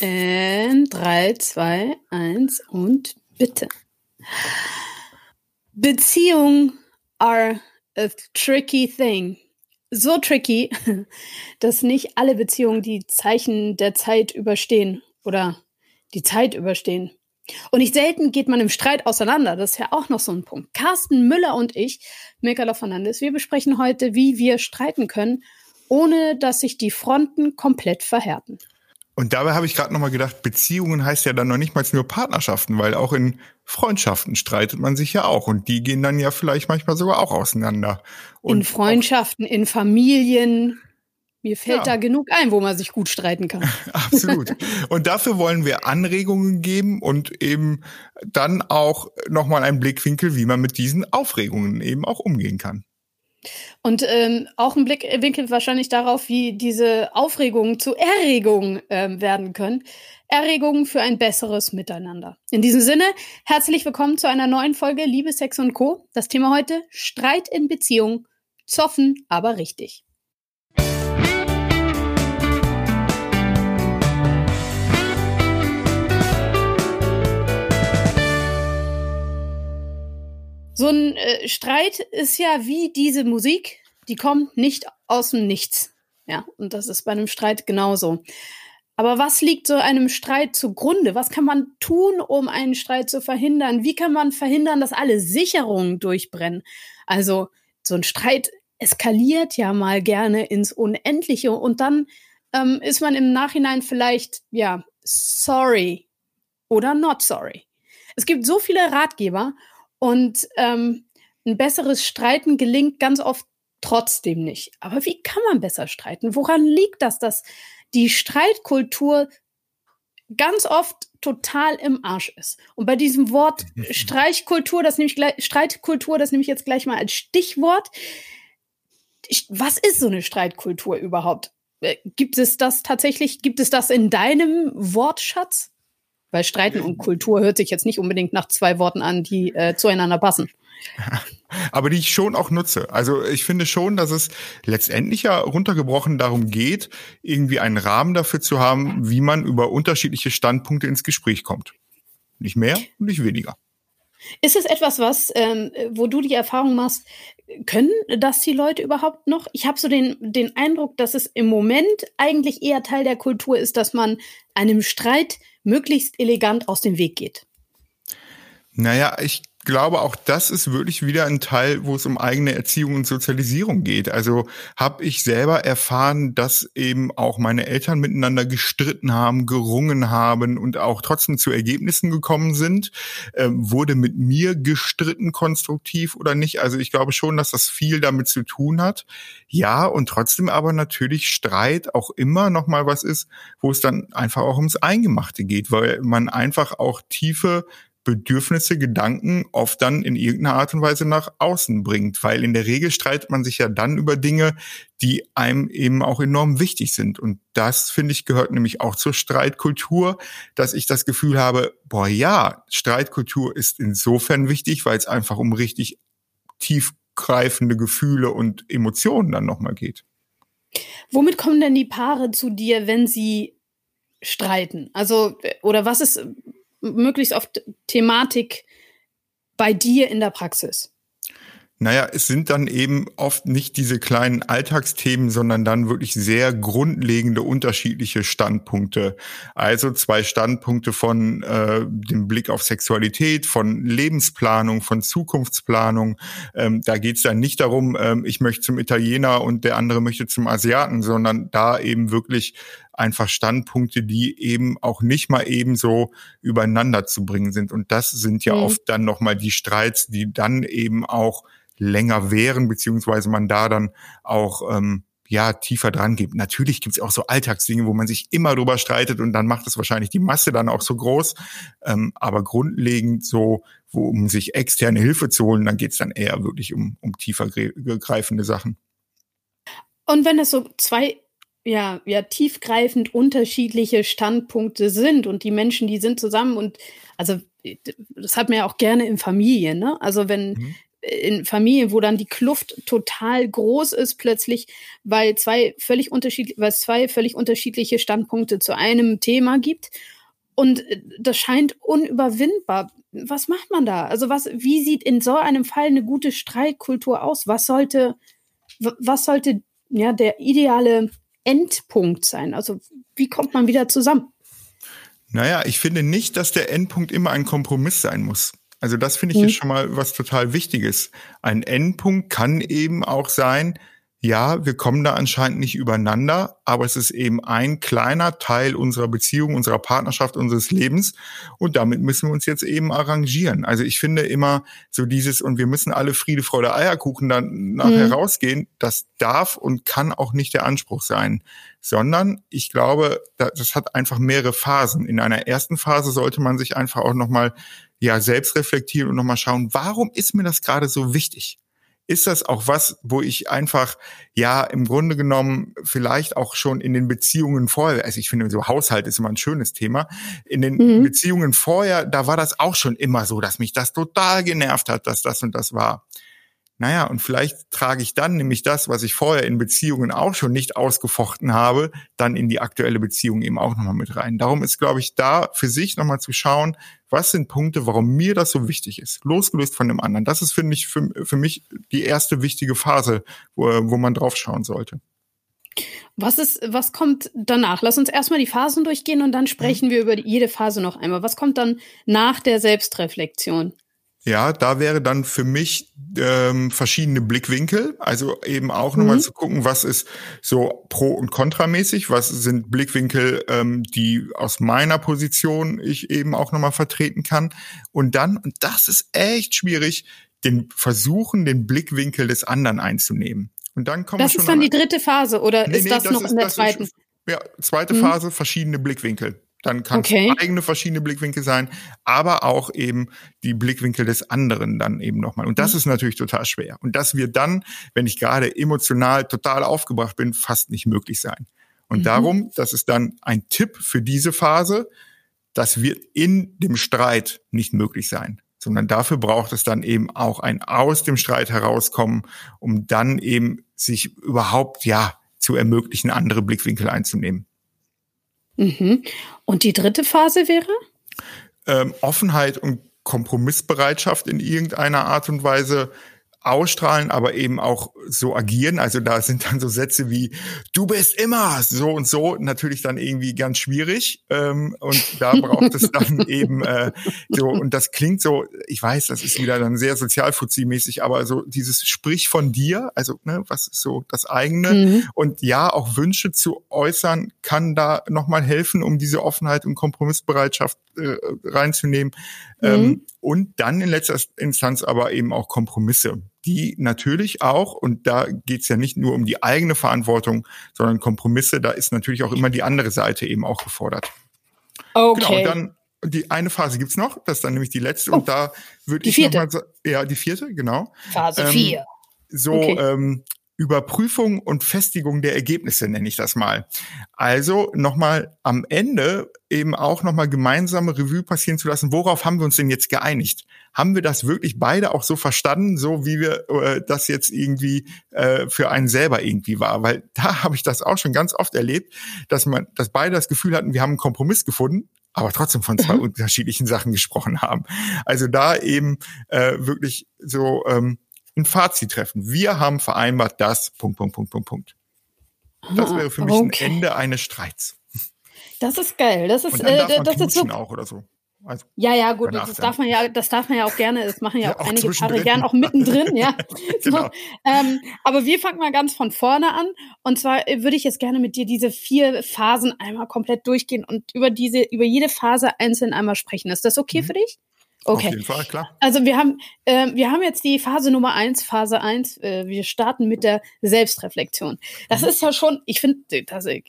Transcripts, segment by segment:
In 3, 2, 1 und bitte. Beziehungen are a tricky thing. So tricky, dass nicht alle Beziehungen die Zeichen der Zeit überstehen oder die Zeit überstehen. Und nicht selten geht man im Streit auseinander. Das ist ja auch noch so ein Punkt. Carsten Müller und ich, Mirka Fernandes, wir besprechen heute, wie wir streiten können, ohne dass sich die Fronten komplett verhärten. Und dabei habe ich gerade noch mal gedacht, Beziehungen heißt ja dann noch nicht mal nur Partnerschaften, weil auch in Freundschaften streitet man sich ja auch und die gehen dann ja vielleicht manchmal sogar auch auseinander. Und in Freundschaften, in Familien. Mir fällt ja. da genug ein, wo man sich gut streiten kann. Absolut. Und dafür wollen wir Anregungen geben und eben dann auch nochmal einen Blickwinkel, wie man mit diesen Aufregungen eben auch umgehen kann. Und ähm, auch ein Blickwinkel wahrscheinlich darauf, wie diese Aufregungen zu Erregungen ähm, werden können. Erregungen für ein besseres Miteinander. In diesem Sinne, herzlich willkommen zu einer neuen Folge Liebe, Sex und Co. Das Thema heute, Streit in Beziehung. Zoffen, aber richtig. So ein äh, Streit ist ja wie diese Musik, die kommt nicht aus dem Nichts. Ja, und das ist bei einem Streit genauso. Aber was liegt so einem Streit zugrunde? Was kann man tun, um einen Streit zu verhindern? Wie kann man verhindern, dass alle Sicherungen durchbrennen? Also so ein Streit eskaliert ja mal gerne ins Unendliche und dann ähm, ist man im Nachhinein vielleicht, ja, sorry oder not sorry. Es gibt so viele Ratgeber und ähm, ein besseres Streiten gelingt ganz oft trotzdem nicht. Aber wie kann man besser streiten? Woran liegt das, dass die Streitkultur ganz oft total im Arsch ist? Und bei diesem Wort Streichkultur, das nehme ich gleich, Streitkultur, das nehme ich jetzt gleich mal als Stichwort. Was ist so eine Streitkultur überhaupt? Äh, gibt es das tatsächlich, gibt es das in deinem Wortschatz? Weil Streiten und Kultur hört sich jetzt nicht unbedingt nach zwei Worten an, die äh, zueinander passen. Aber die ich schon auch nutze. Also ich finde schon, dass es letztendlich ja runtergebrochen darum geht, irgendwie einen Rahmen dafür zu haben, wie man über unterschiedliche Standpunkte ins Gespräch kommt. Nicht mehr und nicht weniger. Ist es etwas, was, ähm, wo du die Erfahrung machst, können das die Leute überhaupt noch? Ich habe so den, den Eindruck, dass es im Moment eigentlich eher Teil der Kultur ist, dass man einem Streit möglichst elegant aus dem Weg geht. Naja, ich glaube, auch das ist wirklich wieder ein Teil, wo es um eigene Erziehung und Sozialisierung geht. Also habe ich selber erfahren, dass eben auch meine Eltern miteinander gestritten haben, gerungen haben und auch trotzdem zu Ergebnissen gekommen sind. Ähm, wurde mit mir gestritten, konstruktiv oder nicht? Also ich glaube schon, dass das viel damit zu tun hat. Ja, und trotzdem aber natürlich Streit auch immer noch mal was ist, wo es dann einfach auch ums Eingemachte geht, weil man einfach auch tiefe Bedürfnisse, Gedanken oft dann in irgendeiner Art und Weise nach außen bringt, weil in der Regel streitet man sich ja dann über Dinge, die einem eben auch enorm wichtig sind. Und das, finde ich, gehört nämlich auch zur Streitkultur, dass ich das Gefühl habe, boah ja, Streitkultur ist insofern wichtig, weil es einfach um richtig tiefgreifende Gefühle und Emotionen dann nochmal geht. Womit kommen denn die Paare zu dir, wenn sie streiten? Also, oder was ist möglichst oft Thematik bei dir in der Praxis? Naja, es sind dann eben oft nicht diese kleinen Alltagsthemen, sondern dann wirklich sehr grundlegende unterschiedliche Standpunkte. Also zwei Standpunkte von äh, dem Blick auf Sexualität, von Lebensplanung, von Zukunftsplanung. Ähm, da geht es dann nicht darum, ähm, ich möchte zum Italiener und der andere möchte zum Asiaten, sondern da eben wirklich einfach Standpunkte, die eben auch nicht mal ebenso übereinander zu bringen sind. Und das sind ja mhm. oft dann nochmal die Streits, die dann eben auch länger wären, beziehungsweise man da dann auch ähm, ja tiefer dran gibt. Natürlich gibt es auch so Alltagsdinge, wo man sich immer drüber streitet und dann macht es wahrscheinlich die Masse dann auch so groß. Ähm, aber grundlegend so, wo um sich externe Hilfe zu holen, dann geht es dann eher wirklich um, um tiefer greifende Sachen. Und wenn es so zwei ja, ja, tiefgreifend unterschiedliche Standpunkte sind und die Menschen, die sind zusammen und also das hat man ja auch gerne in Familien, ne? Also wenn, mhm in Familien, wo dann die Kluft total groß ist plötzlich, weil zwei völlig unterschiedliche, weil es zwei völlig unterschiedliche Standpunkte zu einem Thema gibt. Und das scheint unüberwindbar. Was macht man da? Also was, wie sieht in so einem Fall eine gute Streitkultur aus? Was sollte, was sollte ja der ideale Endpunkt sein? Also wie kommt man wieder zusammen? Naja, ich finde nicht, dass der Endpunkt immer ein Kompromiss sein muss. Also das finde ich mhm. jetzt schon mal was total Wichtiges. Ein Endpunkt kann eben auch sein, ja, wir kommen da anscheinend nicht übereinander, aber es ist eben ein kleiner Teil unserer Beziehung, unserer Partnerschaft, unseres Lebens und damit müssen wir uns jetzt eben arrangieren. Also ich finde immer so dieses und wir müssen alle Friede, Freude, Eierkuchen dann nachher mhm. rausgehen, das darf und kann auch nicht der Anspruch sein, sondern ich glaube, das hat einfach mehrere Phasen. In einer ersten Phase sollte man sich einfach auch nochmal ja selbst reflektieren und nochmal schauen, warum ist mir das gerade so wichtig? Ist das auch was, wo ich einfach, ja, im Grunde genommen vielleicht auch schon in den Beziehungen vorher, also ich finde, so Haushalt ist immer ein schönes Thema, in den mhm. Beziehungen vorher, da war das auch schon immer so, dass mich das total genervt hat, dass das und das war. Naja, und vielleicht trage ich dann nämlich das, was ich vorher in Beziehungen auch schon nicht ausgefochten habe, dann in die aktuelle Beziehung eben auch nochmal mit rein. Darum ist, glaube ich, da für sich nochmal zu schauen, was sind Punkte, warum mir das so wichtig ist, losgelöst von dem anderen. Das ist, finde ich, für, für mich die erste wichtige Phase, wo, wo man drauf schauen sollte. Was ist, was kommt danach? Lass uns erstmal die Phasen durchgehen und dann sprechen mhm. wir über jede Phase noch einmal. Was kommt dann nach der Selbstreflexion? Ja, da wäre dann für mich ähm, verschiedene Blickwinkel, also eben auch mhm. nochmal zu gucken, was ist so pro und kontramäßig, was sind Blickwinkel, ähm, die aus meiner Position ich eben auch nochmal vertreten kann. Und dann, und das ist echt schwierig, den versuchen, den Blickwinkel des anderen einzunehmen. Und dann kommen Das ist dann die dritte Phase oder nee, ist nee, das, das noch ist, in der zweiten? Ist, ja, zweite mhm. Phase, verschiedene Blickwinkel. Dann kann okay. es eigene verschiedene Blickwinkel sein, aber auch eben die Blickwinkel des anderen dann eben nochmal. Und das mhm. ist natürlich total schwer. Und das wird dann, wenn ich gerade emotional total aufgebracht bin, fast nicht möglich sein. Und mhm. darum, das ist dann ein Tipp für diese Phase, das wird in dem Streit nicht möglich sein, sondern dafür braucht es dann eben auch ein aus dem Streit herauskommen, um dann eben sich überhaupt, ja, zu ermöglichen, andere Blickwinkel einzunehmen. Mhm. Und die dritte Phase wäre? Ähm, Offenheit und Kompromissbereitschaft in irgendeiner Art und Weise ausstrahlen, aber eben auch so agieren. Also da sind dann so Sätze wie du bist immer so und so natürlich dann irgendwie ganz schwierig. Ähm, und da braucht es dann eben äh, so, und das klingt so, ich weiß, das ist wieder dann sehr sozialfuzzi-mäßig, aber so dieses Sprich von dir, also ne, was ist so das eigene mhm. und ja, auch Wünsche zu äußern, kann da nochmal helfen, um diese Offenheit und Kompromissbereitschaft äh, reinzunehmen. Mhm. Ähm, und dann in letzter Instanz aber eben auch Kompromisse, die natürlich auch, und da geht's ja nicht nur um die eigene Verantwortung, sondern Kompromisse, da ist natürlich auch immer die andere Seite eben auch gefordert. Okay. Genau, und dann die eine Phase gibt's noch, das ist dann nämlich die letzte, oh, und da würde ich nochmal sagen, ja, die vierte, genau. Phase ähm, vier. So, okay. ähm, Überprüfung und Festigung der Ergebnisse, nenne ich das mal. Also nochmal am Ende eben auch nochmal gemeinsame Revue passieren zu lassen, worauf haben wir uns denn jetzt geeinigt? Haben wir das wirklich beide auch so verstanden, so wie wir äh, das jetzt irgendwie äh, für einen selber irgendwie war? Weil da habe ich das auch schon ganz oft erlebt, dass man, dass beide das Gefühl hatten, wir haben einen Kompromiss gefunden, aber trotzdem von zwei mhm. unterschiedlichen Sachen gesprochen haben. Also da eben äh, wirklich so ähm, ein Fazit treffen. Wir haben vereinbart das, Punkt, Punkt, Punkt, Punkt, Punkt. Das wäre für mich okay. ein Ende eines Streits. Das ist geil. Das ist, Und dann darf äh, man das ist so. auch oder so. Also ja, ja, gut, das darf man ja, das darf man ja auch gerne, das machen ja, ja auch, auch einige Paare gern auch mittendrin, ja. genau. so, ähm, aber wir fangen mal ganz von vorne an. Und zwar äh, würde ich jetzt gerne mit dir diese vier Phasen einmal komplett durchgehen und über diese, über jede Phase einzeln einmal sprechen. Ist das okay mhm. für dich? Okay. Auf jeden Fall, klar. Also wir haben, äh, wir haben jetzt die Phase Nummer eins, Phase eins. Äh, wir starten mit der Selbstreflexion. Das mhm. ist ja schon, ich finde, das äh,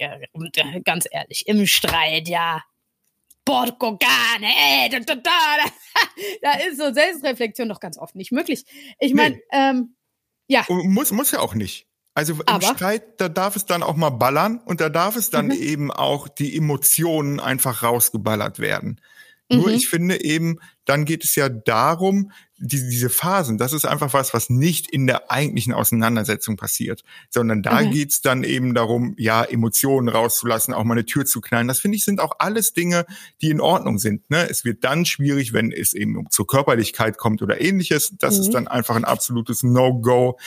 ganz ehrlich, im Streit, ja. Porco cane, ey, da, da, da, da ist so Selbstreflexion doch ganz oft nicht möglich. Ich meine, nee. ähm, ja. Muss, muss ja auch nicht. Also im Aber? Streit, da darf es dann auch mal ballern und da darf es dann mhm. eben auch die Emotionen einfach rausgeballert werden. Nur mhm. ich finde eben, dann geht es ja darum, diese, diese Phasen, das ist einfach was, was nicht in der eigentlichen Auseinandersetzung passiert, sondern da okay. geht's dann eben darum, ja, Emotionen rauszulassen, auch mal eine Tür zu knallen. Das finde ich sind auch alles Dinge, die in Ordnung sind. Ne? Es wird dann schwierig, wenn es eben zur Körperlichkeit kommt oder ähnliches. Das mhm. ist dann einfach ein absolutes No-Go.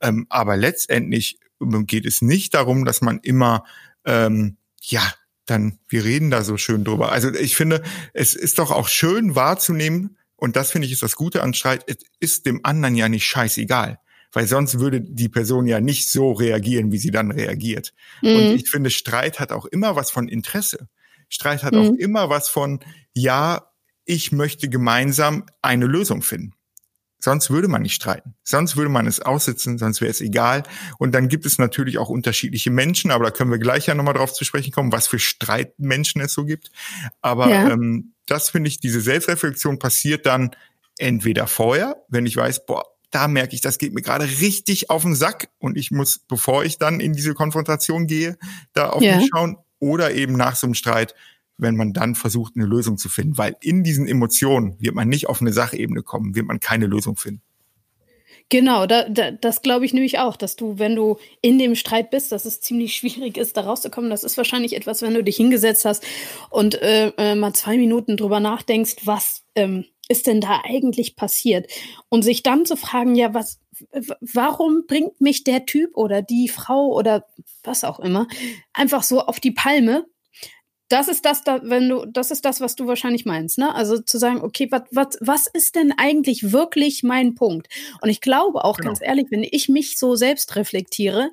Ähm, aber letztendlich geht es nicht darum, dass man immer ähm, ja dann wir reden da so schön drüber. Also ich finde, es ist doch auch schön wahrzunehmen, und das finde ich ist das Gute an Streit, es ist dem anderen ja nicht scheißegal. Weil sonst würde die Person ja nicht so reagieren, wie sie dann reagiert. Mhm. Und ich finde, Streit hat auch immer was von Interesse. Streit hat mhm. auch immer was von, ja, ich möchte gemeinsam eine Lösung finden. Sonst würde man nicht streiten. Sonst würde man es aussitzen, sonst wäre es egal. Und dann gibt es natürlich auch unterschiedliche Menschen, aber da können wir gleich ja nochmal drauf zu sprechen kommen, was für Streitmenschen es so gibt. Aber ja. ähm, das finde ich, diese Selbstreflexion passiert dann entweder vorher, wenn ich weiß, boah, da merke ich, das geht mir gerade richtig auf den Sack und ich muss, bevor ich dann in diese Konfrontation gehe, da auf ja. mich schauen oder eben nach so einem Streit, wenn man dann versucht, eine Lösung zu finden. Weil in diesen Emotionen wird man nicht auf eine Sachebene kommen, wird man keine Lösung finden. Genau, da, da, das glaube ich nämlich auch, dass du, wenn du in dem Streit bist, dass es ziemlich schwierig ist, da rauszukommen. Das ist wahrscheinlich etwas, wenn du dich hingesetzt hast und äh, äh, mal zwei Minuten drüber nachdenkst, was ähm, ist denn da eigentlich passiert? Und sich dann zu fragen, ja, was, warum bringt mich der Typ oder die Frau oder was auch immer einfach so auf die Palme? Das ist das, da, wenn du, das ist das, was du wahrscheinlich meinst, ne? Also zu sagen, okay, wat, wat, was ist denn eigentlich wirklich mein Punkt? Und ich glaube auch, genau. ganz ehrlich, wenn ich mich so selbst reflektiere,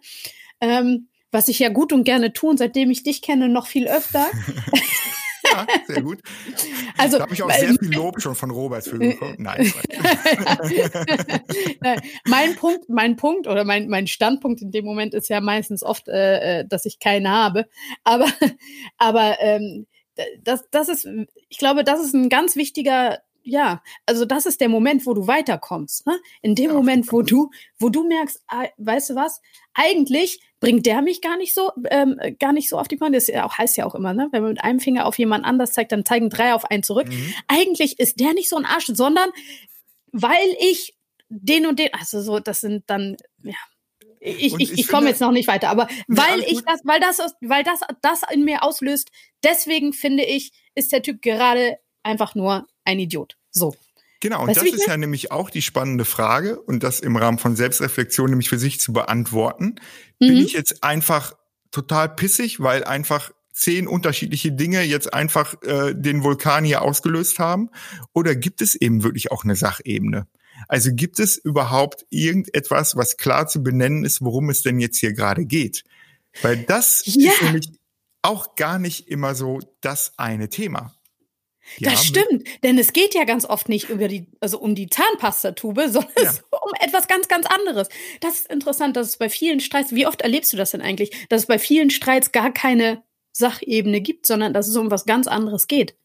ähm, was ich ja gut und gerne tun, seitdem ich dich kenne, noch viel öfter. Ja, sehr gut. Also, da habe ich auch sehr viel Lob schon von Robert für bekommen. Nein. mein Punkt, mein Punkt oder mein, mein Standpunkt in dem Moment ist ja meistens oft, äh, äh dass ich keine habe. Aber, aber ähm, das, das ist, ich glaube, das ist ein ganz wichtiger ja, also das ist der Moment, wo du weiterkommst. Ne? In dem ja, Moment, wo du, wo du merkst, ah, weißt du was, eigentlich bringt der mich gar nicht so, ähm, gar nicht so auf die Bahn. Das ja auch, heißt ja auch immer, ne? Wenn man mit einem Finger auf jemand anders zeigt, dann zeigen drei auf einen zurück. Mhm. Eigentlich ist der nicht so ein Arsch, sondern weil ich den und den, also so, das sind dann, ja. Ich, ich, ich, ich komme jetzt noch nicht weiter, aber weil ich das, weil das, weil das, das in mir auslöst, deswegen finde ich, ist der Typ gerade einfach nur ein Idiot. So. Genau, und weißt das ist ja nämlich auch die spannende Frage und das im Rahmen von Selbstreflexion nämlich für sich zu beantworten. Mhm. Bin ich jetzt einfach total pissig, weil einfach zehn unterschiedliche Dinge jetzt einfach äh, den Vulkan hier ausgelöst haben? Oder gibt es eben wirklich auch eine Sachebene? Also gibt es überhaupt irgendetwas, was klar zu benennen ist, worum es denn jetzt hier gerade geht? Weil das ja. ist nämlich auch gar nicht immer so das eine Thema. Das stimmt, denn es geht ja ganz oft nicht über die, also um die Zahnpastatube, sondern ja. um etwas ganz, ganz anderes. Das ist interessant, dass es bei vielen Streits, wie oft erlebst du das denn eigentlich, dass es bei vielen Streits gar keine Sachebene gibt, sondern dass es um was ganz anderes geht.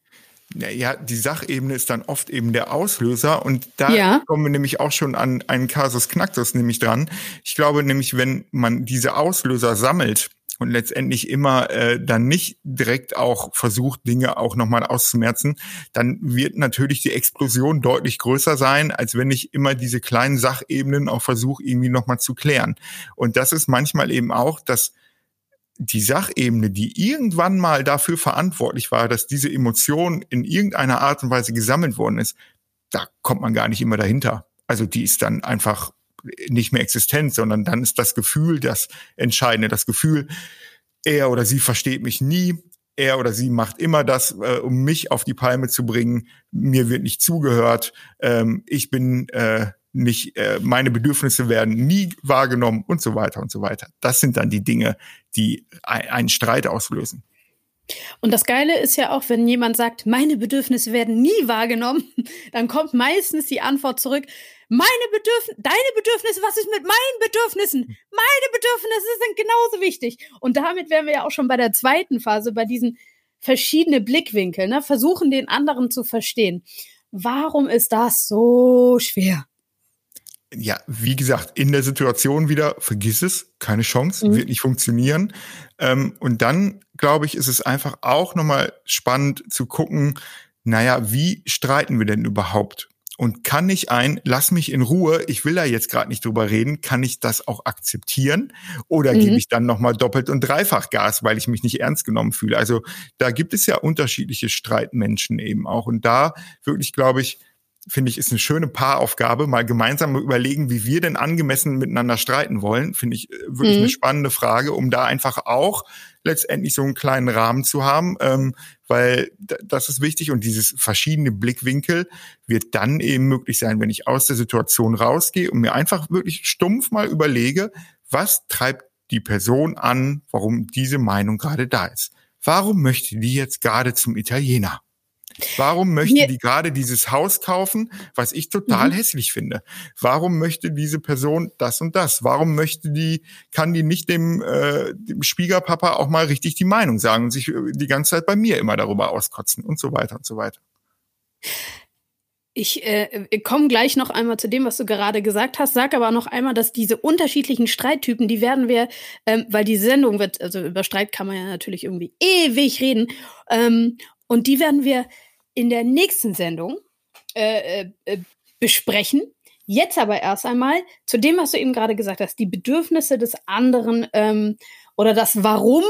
Ja, die Sachebene ist dann oft eben der Auslöser und da ja. kommen wir nämlich auch schon an einen Kasus Knacktus nämlich dran. Ich glaube nämlich, wenn man diese Auslöser sammelt, und letztendlich immer äh, dann nicht direkt auch versucht, Dinge auch nochmal auszumerzen, dann wird natürlich die Explosion deutlich größer sein, als wenn ich immer diese kleinen Sachebenen auch versuche, irgendwie nochmal zu klären. Und das ist manchmal eben auch, dass die Sachebene, die irgendwann mal dafür verantwortlich war, dass diese Emotion in irgendeiner Art und Weise gesammelt worden ist, da kommt man gar nicht immer dahinter. Also die ist dann einfach nicht mehr existent, sondern dann ist das Gefühl das Entscheidende. Das Gefühl, er oder sie versteht mich nie, er oder sie macht immer das, äh, um mich auf die Palme zu bringen. Mir wird nicht zugehört. Ähm, ich bin äh, nicht, äh, meine Bedürfnisse werden nie wahrgenommen und so weiter und so weiter. Das sind dann die Dinge, die ein, einen Streit auslösen. Und das Geile ist ja auch, wenn jemand sagt, meine Bedürfnisse werden nie wahrgenommen, dann kommt meistens die Antwort zurück, meine Bedürfnisse, deine Bedürfnisse, was ist mit meinen Bedürfnissen? Meine Bedürfnisse sind genauso wichtig. Und damit wären wir ja auch schon bei der zweiten Phase, bei diesen verschiedenen Blickwinkeln, ne? versuchen den anderen zu verstehen. Warum ist das so schwer? ja, wie gesagt, in der Situation wieder, vergiss es, keine Chance, mhm. wird nicht funktionieren. Ähm, und dann, glaube ich, ist es einfach auch nochmal spannend zu gucken, naja, wie streiten wir denn überhaupt? Und kann ich ein, lass mich in Ruhe, ich will da jetzt gerade nicht drüber reden, kann ich das auch akzeptieren oder mhm. gebe ich dann nochmal doppelt und dreifach Gas, weil ich mich nicht ernst genommen fühle. Also da gibt es ja unterschiedliche Streitmenschen eben auch und da wirklich, glaube ich, finde ich, ist eine schöne Paaraufgabe, mal gemeinsam überlegen, wie wir denn angemessen miteinander streiten wollen. Finde ich äh, wirklich mhm. eine spannende Frage, um da einfach auch letztendlich so einen kleinen Rahmen zu haben, ähm, weil das ist wichtig und dieses verschiedene Blickwinkel wird dann eben möglich sein, wenn ich aus der Situation rausgehe und mir einfach wirklich stumpf mal überlege, was treibt die Person an, warum diese Meinung gerade da ist. Warum möchte die jetzt gerade zum Italiener? Warum möchte Hier. die gerade dieses Haus kaufen, was ich total mhm. hässlich finde? Warum möchte diese Person das und das? Warum möchte die, kann die nicht dem, äh, dem Schwiegerpapa auch mal richtig die Meinung sagen und sich die ganze Zeit bei mir immer darüber auskotzen und so weiter und so weiter? Ich äh, komme gleich noch einmal zu dem, was du gerade gesagt hast. Sag aber noch einmal, dass diese unterschiedlichen Streittypen, die werden wir, ähm, weil die Sendung wird, also über Streit kann man ja natürlich irgendwie ewig reden, ähm, und die werden wir in der nächsten Sendung äh, äh, äh, besprechen. Jetzt aber erst einmal zu dem, was du eben gerade gesagt hast, die Bedürfnisse des anderen ähm, oder das Warum.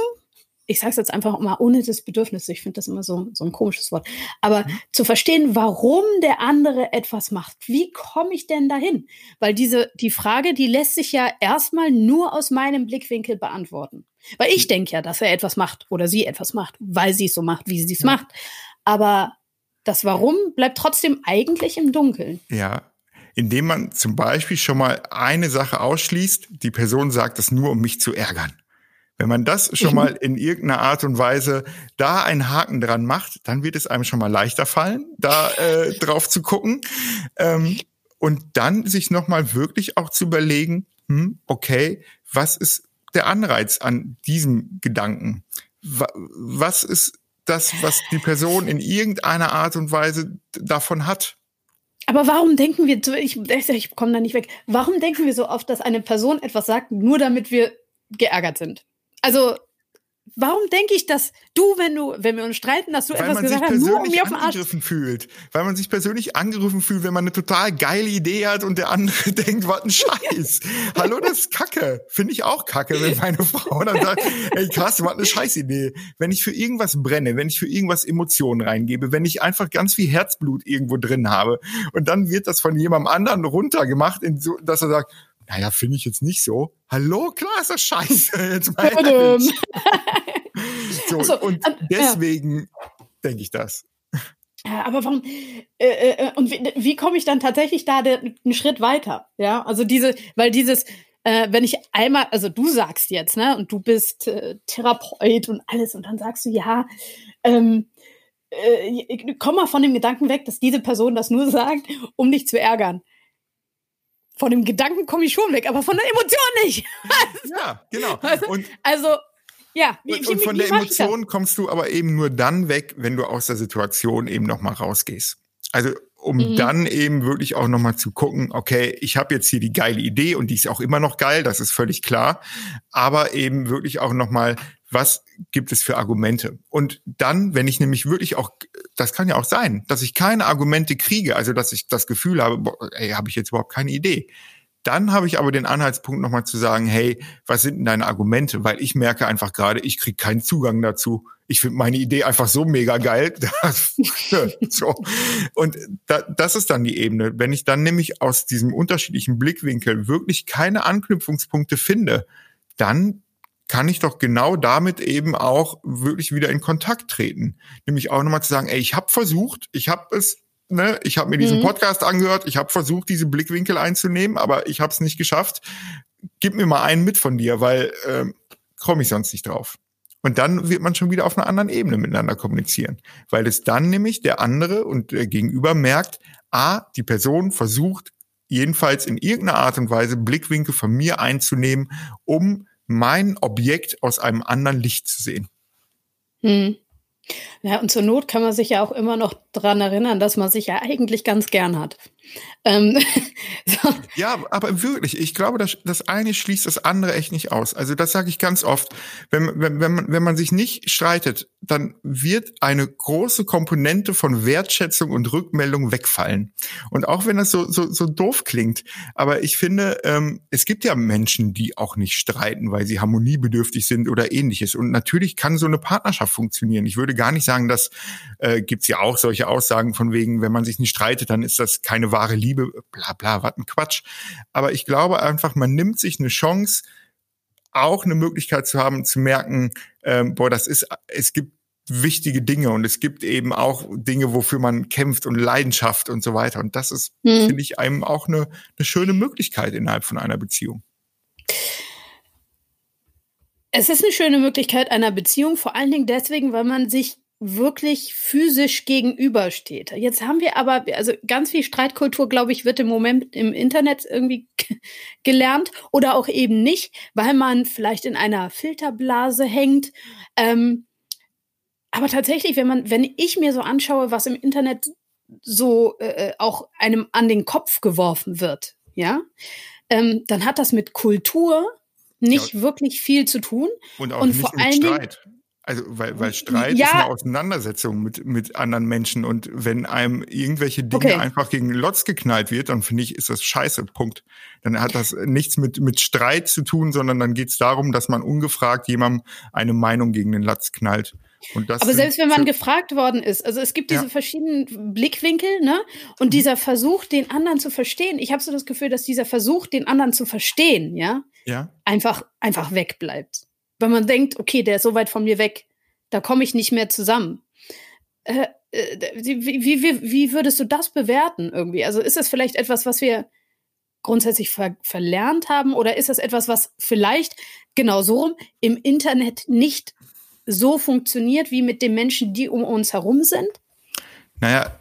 Ich sage es jetzt einfach mal ohne das Bedürfnis. Ich finde das immer so, so ein komisches Wort. Aber mhm. zu verstehen, warum der andere etwas macht. Wie komme ich denn dahin? Weil diese, die Frage, die lässt sich ja erstmal nur aus meinem Blickwinkel beantworten. Weil ich mhm. denke ja, dass er etwas macht oder sie etwas macht, weil sie es so macht, wie sie es ja. macht. Aber das Warum bleibt trotzdem eigentlich im Dunkeln. Ja, indem man zum Beispiel schon mal eine Sache ausschließt, die Person sagt es nur, um mich zu ärgern. Wenn man das schon mal in irgendeiner Art und Weise da einen Haken dran macht, dann wird es einem schon mal leichter fallen, da äh, drauf zu gucken. Ähm, und dann sich nochmal wirklich auch zu überlegen, hm, okay, was ist der Anreiz an diesem Gedanken? Was ist das, was die Person in irgendeiner Art und Weise davon hat. Aber warum denken wir, ich, ich komme da nicht weg, warum denken wir so oft, dass eine Person etwas sagt, nur damit wir geärgert sind? Also Warum denke ich, dass du, wenn du, wenn wir uns streiten, dass du weil etwas gesagt hast, nur um mir auf den Arsch angegriffen fühlt, weil man sich persönlich angegriffen fühlt, wenn man eine total geile Idee hat und der andere denkt, was ein Scheiß. Hallo, das ist Kacke. Finde ich auch Kacke, wenn meine Frau dann sagt, ey krass, was eine Scheißidee. Wenn ich für irgendwas brenne, wenn ich für irgendwas Emotionen reingebe, wenn ich einfach ganz viel Herzblut irgendwo drin habe und dann wird das von jemandem anderen runtergemacht, so, dass er sagt, naja, finde ich jetzt nicht so. Hallo, klar ist das scheiße. Jetzt mal so, also, und ähm, deswegen ja. denke ich das. Aber warum? Äh, äh, äh, und wie, wie komme ich dann tatsächlich da den, einen Schritt weiter? Ja, also diese, weil dieses, äh, wenn ich einmal, also du sagst jetzt, ne, und du bist äh, Therapeut und alles, und dann sagst du, ja, ähm, äh, komm mal von dem Gedanken weg, dass diese Person das nur sagt, um dich zu ärgern von dem Gedanken komme ich schon weg, aber von der Emotion nicht. ja, genau. Also, und, also ja. Wie, und, und von wie, wie der Emotion kommst du aber eben nur dann weg, wenn du aus der Situation eben nochmal rausgehst. Also um mhm. dann eben wirklich auch nochmal zu gucken, okay, ich habe jetzt hier die geile Idee und die ist auch immer noch geil, das ist völlig klar, aber eben wirklich auch nochmal was gibt es für Argumente? Und dann, wenn ich nämlich wirklich auch, das kann ja auch sein, dass ich keine Argumente kriege, also dass ich das Gefühl habe, boah, ey, habe ich jetzt überhaupt keine Idee. Dann habe ich aber den Anhaltspunkt nochmal zu sagen, hey, was sind denn deine Argumente? Weil ich merke einfach gerade, ich kriege keinen Zugang dazu. Ich finde meine Idee einfach so mega geil. so. Und da, das ist dann die Ebene. Wenn ich dann nämlich aus diesem unterschiedlichen Blickwinkel wirklich keine Anknüpfungspunkte finde, dann kann ich doch genau damit eben auch wirklich wieder in Kontakt treten. Nämlich auch nochmal zu sagen, ey, ich habe versucht, ich habe es, ne, ich habe mir diesen mhm. Podcast angehört, ich habe versucht, diese Blickwinkel einzunehmen, aber ich habe es nicht geschafft. Gib mir mal einen mit von dir, weil äh, komme ich sonst nicht drauf. Und dann wird man schon wieder auf einer anderen Ebene miteinander kommunizieren, weil es dann nämlich der andere und der Gegenüber merkt, a, die Person versucht jedenfalls in irgendeiner Art und Weise Blickwinkel von mir einzunehmen, um mein Objekt aus einem anderen Licht zu sehen. Hm. Ja, und zur Not kann man sich ja auch immer noch dran erinnern, dass man sich ja eigentlich ganz gern hat. Ähm, so. Ja, aber wirklich, ich glaube, das, das eine schließt das andere echt nicht aus. Also das sage ich ganz oft. Wenn, wenn, wenn, man, wenn man sich nicht streitet, dann wird eine große Komponente von Wertschätzung und Rückmeldung wegfallen. Und auch wenn das so, so, so doof klingt, aber ich finde, ähm, es gibt ja Menschen, die auch nicht streiten, weil sie harmoniebedürftig sind oder ähnliches. Und natürlich kann so eine Partnerschaft funktionieren. Ich würde gar nicht sagen, dass äh, gibt ja auch solche Aussagen von wegen, wenn man sich nicht streitet, dann ist das keine wahre Liebe, bla bla, was ein Quatsch. Aber ich glaube einfach, man nimmt sich eine Chance, auch eine Möglichkeit zu haben, zu merken, ähm, boah, das ist, es gibt wichtige Dinge und es gibt eben auch Dinge, wofür man kämpft und Leidenschaft und so weiter. Und das ist, mhm. finde ich, einem auch eine, eine schöne Möglichkeit innerhalb von einer Beziehung. Es ist eine schöne Möglichkeit einer Beziehung, vor allen Dingen deswegen, weil man sich wirklich physisch gegenübersteht. Jetzt haben wir aber, also ganz viel Streitkultur, glaube ich, wird im Moment im Internet irgendwie gelernt oder auch eben nicht, weil man vielleicht in einer Filterblase hängt. Ähm, aber tatsächlich, wenn man, wenn ich mir so anschaue, was im Internet so äh, auch einem an den Kopf geworfen wird, ja, ähm, dann hat das mit Kultur nicht ja. wirklich viel zu tun. Und auch und nicht vor mit allen Streit. Dingen, also, weil, weil Streit ja. ist eine Auseinandersetzung mit, mit anderen Menschen. Und wenn einem irgendwelche Dinge okay. einfach gegen Lotz geknallt wird, dann finde ich, ist das scheiße. Punkt. Dann hat das nichts mit, mit Streit zu tun, sondern dann geht es darum, dass man ungefragt jemandem eine Meinung gegen den Latz knallt. Aber selbst wenn man gefragt worden ist, also es gibt diese ja. verschiedenen Blickwinkel, ne? Und mhm. dieser Versuch, den anderen zu verstehen, ich habe so das Gefühl, dass dieser Versuch, den anderen zu verstehen, ja, ja. einfach einfach wegbleibt wenn man denkt, okay, der ist so weit von mir weg, da komme ich nicht mehr zusammen. Äh, äh, wie, wie, wie, würdest du das bewerten irgendwie? Also ist das vielleicht etwas, was wir grundsätzlich ver verlernt haben oder ist das etwas, was vielleicht genau so rum im Internet nicht so funktioniert wie mit den Menschen, die um uns herum sind? Naja,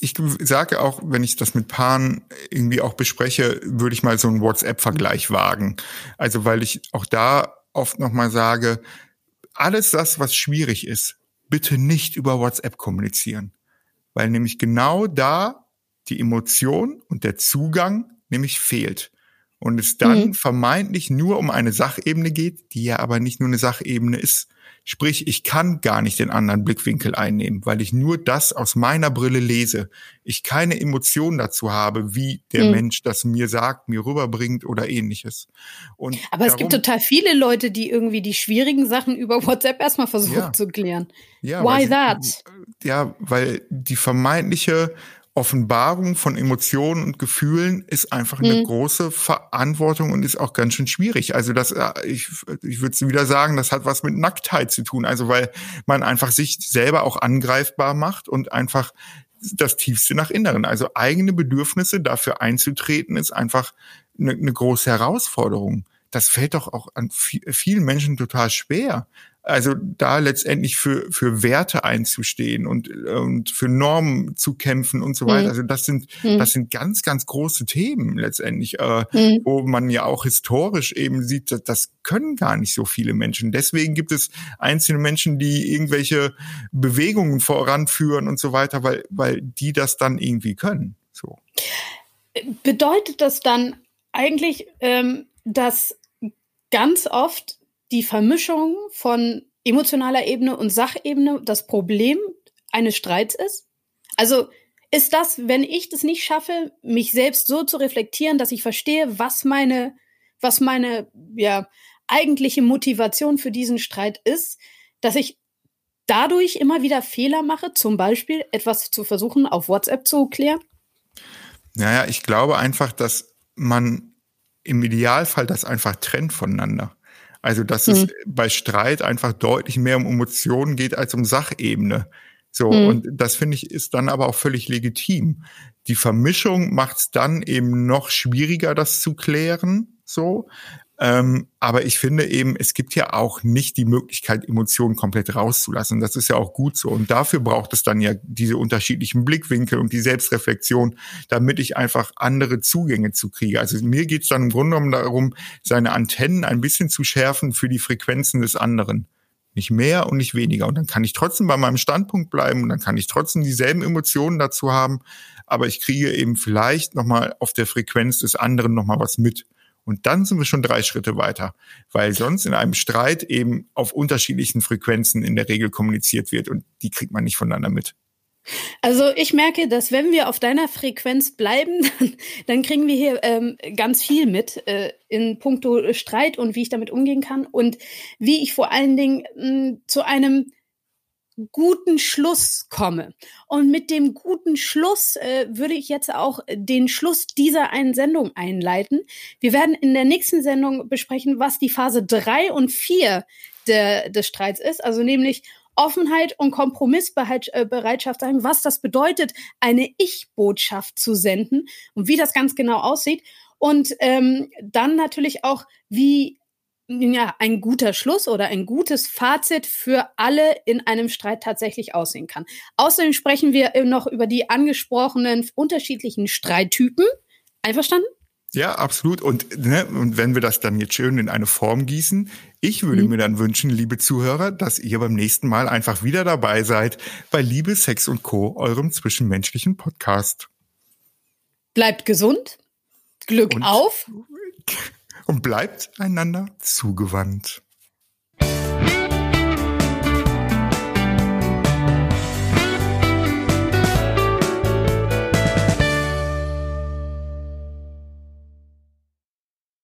ich sage auch, wenn ich das mit Paaren irgendwie auch bespreche, würde ich mal so einen WhatsApp-Vergleich wagen. Also weil ich auch da oft nochmal sage, alles das, was schwierig ist, bitte nicht über WhatsApp kommunizieren. Weil nämlich genau da die Emotion und der Zugang nämlich fehlt. Und es dann mhm. vermeintlich nur um eine Sachebene geht, die ja aber nicht nur eine Sachebene ist, Sprich, ich kann gar nicht den anderen Blickwinkel einnehmen, weil ich nur das aus meiner Brille lese. Ich keine Emotion dazu habe, wie der hm. Mensch das mir sagt, mir rüberbringt oder ähnliches. Und Aber es gibt total viele Leute, die irgendwie die schwierigen Sachen über WhatsApp erstmal versuchen ja. zu klären. Ja, Why that? ja, weil die vermeintliche Offenbarung von Emotionen und Gefühlen ist einfach eine mhm. große Verantwortung und ist auch ganz schön schwierig. Also das, äh, ich, ich würde wieder sagen, das hat was mit Nacktheit zu tun. Also weil man einfach sich selber auch angreifbar macht und einfach das Tiefste nach Inneren. Also eigene Bedürfnisse dafür einzutreten, ist einfach eine, eine große Herausforderung. Das fällt doch auch an vielen Menschen total schwer also da letztendlich für, für Werte einzustehen und, und für Normen zu kämpfen und so weiter. Mhm. Also das sind, mhm. das sind ganz, ganz große Themen letztendlich, äh, mhm. wo man ja auch historisch eben sieht, dass, das können gar nicht so viele Menschen. Deswegen gibt es einzelne Menschen, die irgendwelche Bewegungen voranführen und so weiter, weil, weil die das dann irgendwie können. So. Bedeutet das dann eigentlich, ähm, dass ganz oft die Vermischung von emotionaler Ebene und Sachebene das Problem eines Streits ist? Also ist das, wenn ich das nicht schaffe, mich selbst so zu reflektieren, dass ich verstehe, was meine, was meine, ja, eigentliche Motivation für diesen Streit ist, dass ich dadurch immer wieder Fehler mache, zum Beispiel etwas zu versuchen, auf WhatsApp zu klären? Naja, ich glaube einfach, dass man im Idealfall das einfach trennt voneinander. Also, dass mhm. es bei Streit einfach deutlich mehr um Emotionen geht als um Sachebene. So, mhm. und das finde ich ist dann aber auch völlig legitim. Die Vermischung macht es dann eben noch schwieriger, das zu klären. So, ähm, aber ich finde eben, es gibt ja auch nicht die Möglichkeit, Emotionen komplett rauszulassen. Das ist ja auch gut so. Und dafür braucht es dann ja diese unterschiedlichen Blickwinkel und die Selbstreflexion, damit ich einfach andere Zugänge zu kriege. Also mir geht es dann im Grunde genommen darum, seine Antennen ein bisschen zu schärfen für die Frequenzen des anderen. Nicht mehr und nicht weniger. Und dann kann ich trotzdem bei meinem Standpunkt bleiben und dann kann ich trotzdem dieselben Emotionen dazu haben, aber ich kriege eben vielleicht nochmal auf der Frequenz des anderen nochmal was mit. Und dann sind wir schon drei Schritte weiter, weil sonst in einem Streit eben auf unterschiedlichen Frequenzen in der Regel kommuniziert wird und die kriegt man nicht voneinander mit. Also ich merke, dass wenn wir auf deiner Frequenz bleiben, dann, dann kriegen wir hier ähm, ganz viel mit äh, in puncto Streit und wie ich damit umgehen kann und wie ich vor allen Dingen mh, zu einem guten Schluss komme. Und mit dem guten Schluss äh, würde ich jetzt auch den Schluss dieser einen Sendung einleiten. Wir werden in der nächsten Sendung besprechen, was die Phase drei und vier der, des Streits ist, also nämlich Offenheit und Kompromissbereitschaft sein, was das bedeutet, eine Ich-Botschaft zu senden und wie das ganz genau aussieht. Und ähm, dann natürlich auch, wie ja, ein guter Schluss oder ein gutes Fazit für alle in einem Streit tatsächlich aussehen kann. Außerdem sprechen wir noch über die angesprochenen unterschiedlichen Streittypen. Einverstanden? Ja, absolut. Und, ne, und wenn wir das dann jetzt schön in eine Form gießen, ich würde mhm. mir dann wünschen, liebe Zuhörer, dass ihr beim nächsten Mal einfach wieder dabei seid bei Liebe, Sex und Co., eurem zwischenmenschlichen Podcast. Bleibt gesund, Glück und, auf und bleibt einander zugewandt.